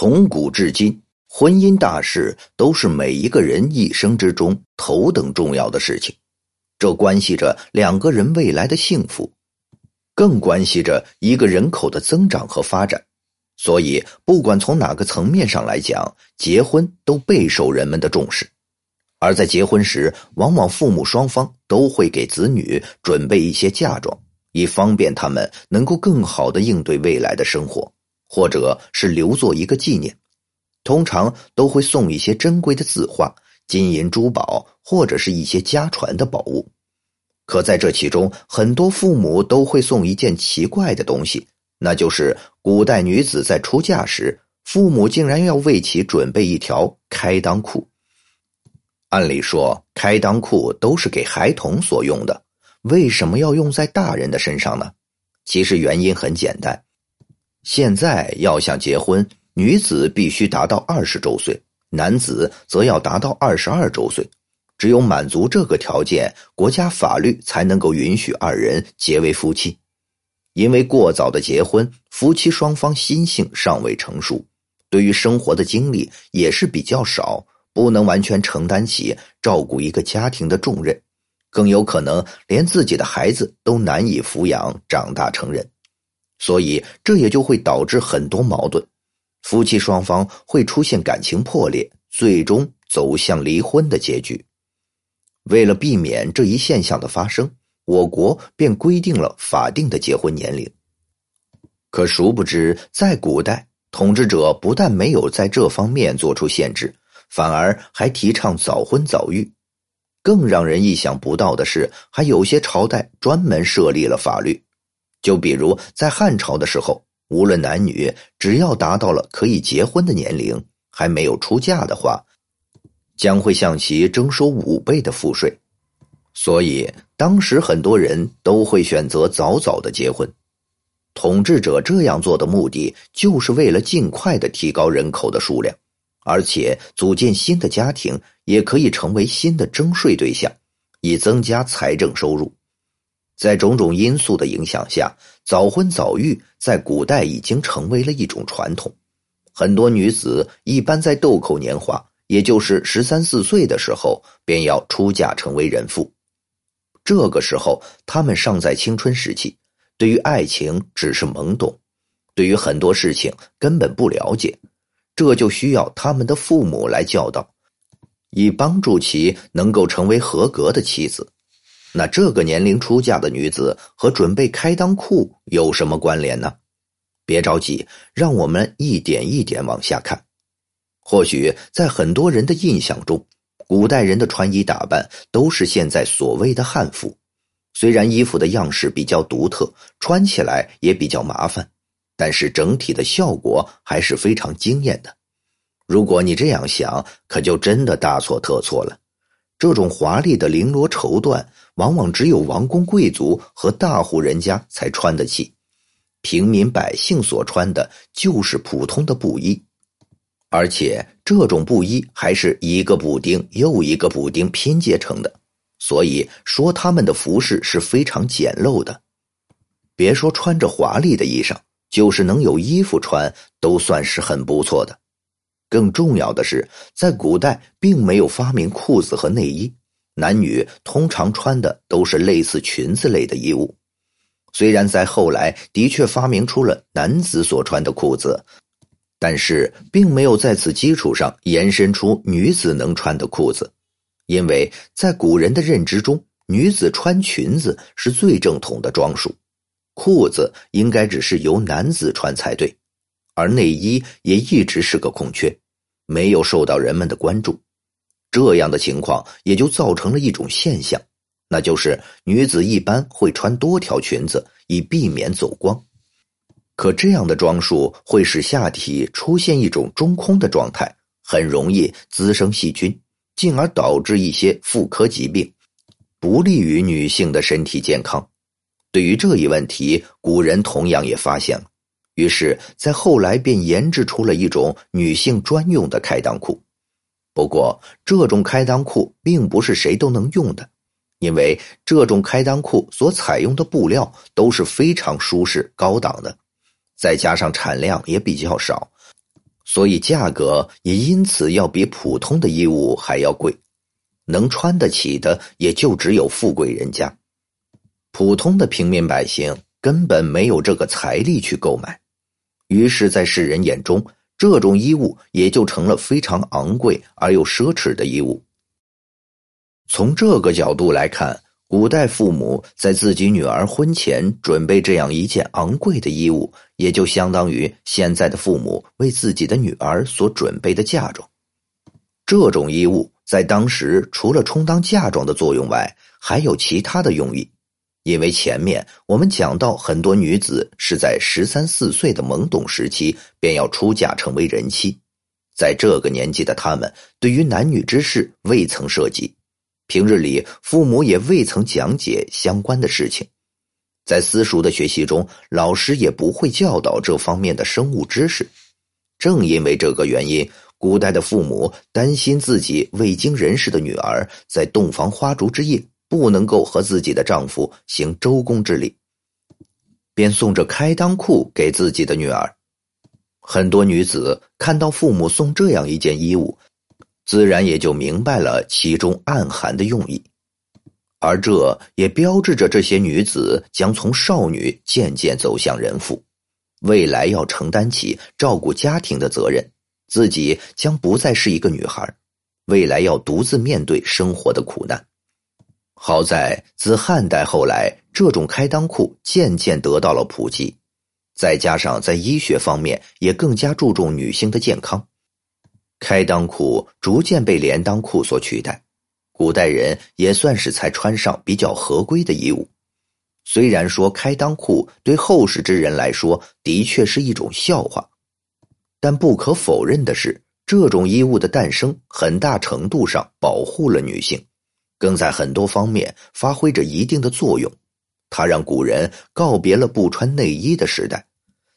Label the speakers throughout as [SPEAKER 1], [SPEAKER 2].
[SPEAKER 1] 从古至今，婚姻大事都是每一个人一生之中头等重要的事情，这关系着两个人未来的幸福，更关系着一个人口的增长和发展。所以，不管从哪个层面上来讲，结婚都备受人们的重视。而在结婚时，往往父母双方都会给子女准备一些嫁妆，以方便他们能够更好的应对未来的生活，或者是留作一个纪念。通常都会送一些珍贵的字画、金银珠宝，或者是一些家传的宝物。可在这其中，很多父母都会送一件奇怪的东西。那就是古代女子在出嫁时，父母竟然要为其准备一条开裆裤。按理说，开裆裤都是给孩童所用的，为什么要用在大人的身上呢？其实原因很简单，现在要想结婚，女子必须达到二十周岁，男子则要达到二十二周岁。只有满足这个条件，国家法律才能够允许二人结为夫妻。因为过早的结婚，夫妻双方心性尚未成熟，对于生活的经历也是比较少，不能完全承担起照顾一个家庭的重任，更有可能连自己的孩子都难以抚养长大成人，所以这也就会导致很多矛盾，夫妻双方会出现感情破裂，最终走向离婚的结局。为了避免这一现象的发生。我国便规定了法定的结婚年龄。可殊不知，在古代，统治者不但没有在这方面做出限制，反而还提倡早婚早育。更让人意想不到的是，还有些朝代专门设立了法律。就比如在汉朝的时候，无论男女，只要达到了可以结婚的年龄，还没有出嫁的话，将会向其征收五倍的赋税。所以，当时很多人都会选择早早的结婚。统治者这样做的目的，就是为了尽快的提高人口的数量，而且组建新的家庭也可以成为新的征税对象，以增加财政收入。在种种因素的影响下，早婚早育在古代已经成为了一种传统。很多女子一般在豆蔻年华，也就是十三四岁的时候，便要出嫁成为人妇。这个时候，他们尚在青春时期，对于爱情只是懵懂，对于很多事情根本不了解，这就需要他们的父母来教导，以帮助其能够成为合格的妻子。那这个年龄出嫁的女子和准备开裆裤有什么关联呢？别着急，让我们一点一点往下看。或许在很多人的印象中。古代人的穿衣打扮都是现在所谓的汉服，虽然衣服的样式比较独特，穿起来也比较麻烦，但是整体的效果还是非常惊艳的。如果你这样想，可就真的大错特错了。这种华丽的绫罗绸缎，往往只有王公贵族和大户人家才穿得起，平民百姓所穿的就是普通的布衣。而且这种布衣还是一个补丁又一个补丁拼接成的，所以说他们的服饰是非常简陋的。别说穿着华丽的衣裳，就是能有衣服穿，都算是很不错的。更重要的是，在古代并没有发明裤子和内衣，男女通常穿的都是类似裙子类的衣物。虽然在后来的确发明出了男子所穿的裤子。但是，并没有在此基础上延伸出女子能穿的裤子，因为在古人的认知中，女子穿裙子是最正统的装束，裤子应该只是由男子穿才对，而内衣也一直是个空缺，没有受到人们的关注。这样的情况也就造成了一种现象，那就是女子一般会穿多条裙子，以避免走光。可这样的装束会使下体出现一种中空的状态，很容易滋生细菌，进而导致一些妇科疾病，不利于女性的身体健康。对于这一问题，古人同样也发现了，于是，在后来便研制出了一种女性专用的开裆裤。不过，这种开裆裤并不是谁都能用的，因为这种开裆裤所采用的布料都是非常舒适高档的。再加上产量也比较少，所以价格也因此要比普通的衣物还要贵。能穿得起的也就只有富贵人家，普通的平民百姓根本没有这个财力去购买。于是，在世人眼中，这种衣物也就成了非常昂贵而又奢侈的衣物。从这个角度来看，古代父母在自己女儿婚前准备这样一件昂贵的衣物，也就相当于现在的父母为自己的女儿所准备的嫁妆。这种衣物在当时除了充当嫁妆的作用外，还有其他的用意。因为前面我们讲到，很多女子是在十三四岁的懵懂时期便要出嫁成为人妻，在这个年纪的她们，对于男女之事未曾涉及，平日里父母也未曾讲解相关的事情，在私塾的学习中，老师也不会教导这方面的生物知识。正因为这个原因，古代的父母担心自己未经人事的女儿在洞房花烛之夜。不能够和自己的丈夫行周公之礼，便送着开裆裤给自己的女儿。很多女子看到父母送这样一件衣物，自然也就明白了其中暗含的用意，而这也标志着这些女子将从少女渐渐走向人妇，未来要承担起照顾家庭的责任，自己将不再是一个女孩，未来要独自面对生活的苦难。好在自汉代后来，这种开裆裤渐渐得到了普及，再加上在医学方面也更加注重女性的健康，开裆裤逐渐被连裆裤所取代。古代人也算是才穿上比较合规的衣物。虽然说开裆裤对后世之人来说的确是一种笑话，但不可否认的是，这种衣物的诞生很大程度上保护了女性。更在很多方面发挥着一定的作用，它让古人告别了不穿内衣的时代，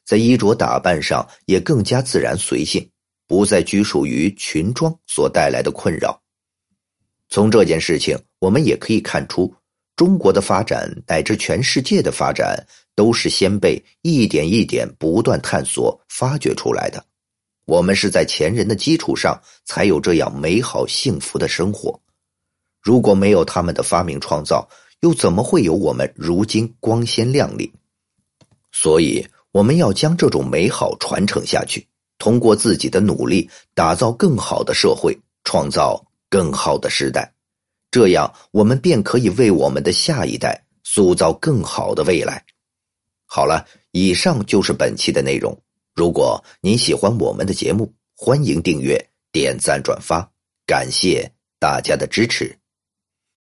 [SPEAKER 1] 在衣着打扮上也更加自然随性，不再拘束于裙装所带来的困扰。从这件事情，我们也可以看出，中国的发展乃至全世界的发展，都是先辈一点一点不断探索发掘出来的。我们是在前人的基础上，才有这样美好幸福的生活。如果没有他们的发明创造，又怎么会有我们如今光鲜亮丽？所以，我们要将这种美好传承下去，通过自己的努力，打造更好的社会，创造更好的时代。这样，我们便可以为我们的下一代塑造更好的未来。好了，以上就是本期的内容。如果您喜欢我们的节目，欢迎订阅、点赞、转发，感谢大家的支持。